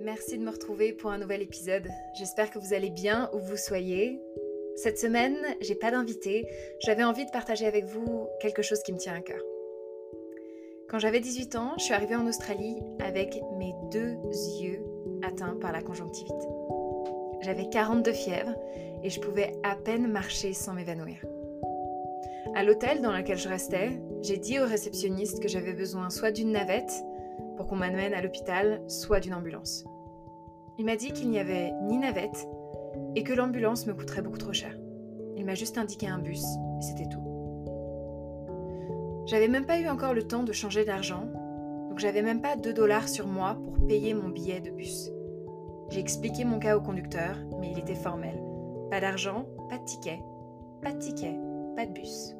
de me retrouver pour un nouvel épisode. J'espère que vous allez bien où vous soyez. Cette semaine, j'ai pas d'invité. J'avais envie de partager avec vous quelque chose qui me tient à cœur. Quand j'avais 18 ans, je suis arrivée en Australie avec mes deux yeux atteints par la conjonctivite. J'avais 42 fièvres et je pouvais à peine marcher sans m'évanouir. À l'hôtel dans lequel je restais, j'ai dit au réceptionniste que j'avais besoin soit d'une navette qu'on m'amène à l'hôpital, soit d'une ambulance. Il m'a dit qu'il n'y avait ni navette et que l'ambulance me coûterait beaucoup trop cher. Il m'a juste indiqué un bus et c'était tout. J'avais même pas eu encore le temps de changer d'argent, donc j'avais même pas 2 dollars sur moi pour payer mon billet de bus. J'ai expliqué mon cas au conducteur, mais il était formel. Pas d'argent, pas de ticket, pas de ticket, pas de bus.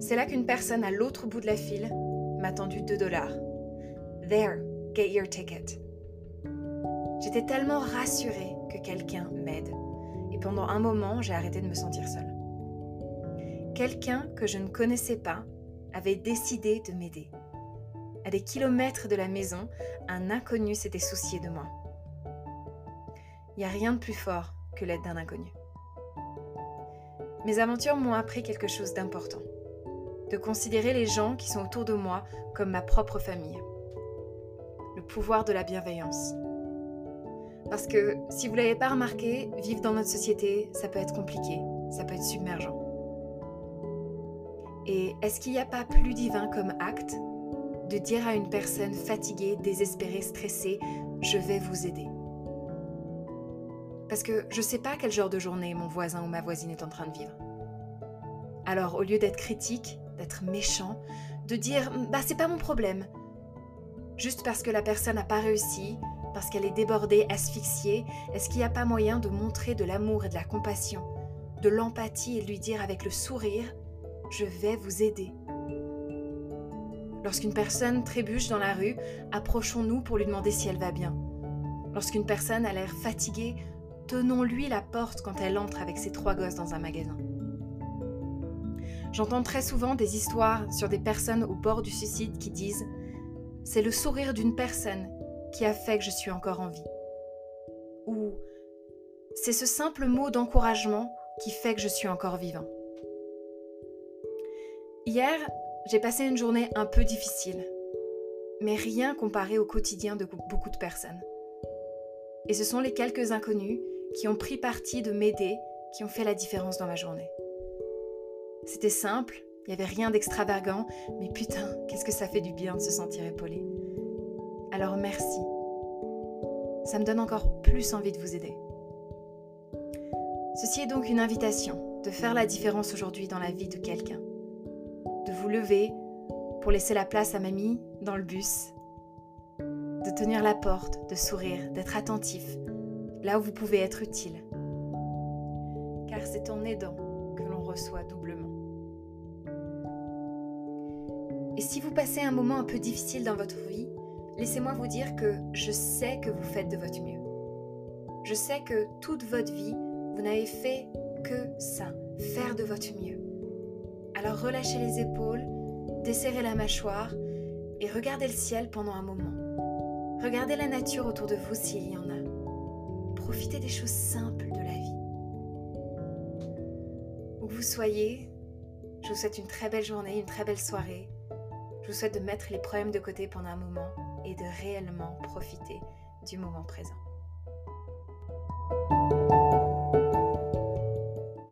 C'est là qu'une personne à l'autre bout de la file m'a tendu 2 dollars. There, get your ticket. J'étais tellement rassurée que quelqu'un m'aide. Et pendant un moment, j'ai arrêté de me sentir seule. Quelqu'un que je ne connaissais pas avait décidé de m'aider. À des kilomètres de la maison, un inconnu s'était soucié de moi. Il n'y a rien de plus fort que l'aide d'un inconnu. Mes aventures m'ont appris quelque chose d'important de considérer les gens qui sont autour de moi comme ma propre famille. Le pouvoir de la bienveillance. Parce que si vous ne l'avez pas remarqué, vivre dans notre société, ça peut être compliqué, ça peut être submergent. Et est-ce qu'il n'y a pas plus divin comme acte de dire à une personne fatiguée, désespérée, stressée, je vais vous aider Parce que je ne sais pas quel genre de journée mon voisin ou ma voisine est en train de vivre. Alors au lieu d'être critique, d'être méchant, de dire bah c'est pas mon problème. Juste parce que la personne n'a pas réussi, parce qu'elle est débordée, asphyxiée, est-ce qu'il n'y a pas moyen de montrer de l'amour et de la compassion, de l'empathie et de lui dire avec le sourire je vais vous aider. Lorsqu'une personne trébuche dans la rue, approchons-nous pour lui demander si elle va bien. Lorsqu'une personne a l'air fatiguée, tenons-lui la porte quand elle entre avec ses trois gosses dans un magasin. J'entends très souvent des histoires sur des personnes au bord du suicide qui disent ⁇ C'est le sourire d'une personne qui a fait que je suis encore en vie ⁇ ou ⁇ C'est ce simple mot d'encouragement qui fait que je suis encore vivant ⁇ Hier, j'ai passé une journée un peu difficile, mais rien comparé au quotidien de beaucoup de personnes. Et ce sont les quelques inconnus qui ont pris parti de m'aider qui ont fait la différence dans ma journée. C'était simple, il n'y avait rien d'extravagant, mais putain, qu'est-ce que ça fait du bien de se sentir épaulé. Alors merci. Ça me donne encore plus envie de vous aider. Ceci est donc une invitation de faire la différence aujourd'hui dans la vie de quelqu'un. De vous lever pour laisser la place à mamie dans le bus. De tenir la porte, de sourire, d'être attentif, là où vous pouvez être utile. Car c'est en aidant reçoit doublement. Et si vous passez un moment un peu difficile dans votre vie, laissez-moi vous dire que je sais que vous faites de votre mieux. Je sais que toute votre vie, vous n'avez fait que ça, faire de votre mieux. Alors relâchez les épaules, desserrez la mâchoire et regardez le ciel pendant un moment. Regardez la nature autour de vous s'il y en a. Profitez des choses simples de la vie vous soyez, je vous souhaite une très belle journée, une très belle soirée. Je vous souhaite de mettre les problèmes de côté pendant un moment et de réellement profiter du moment présent.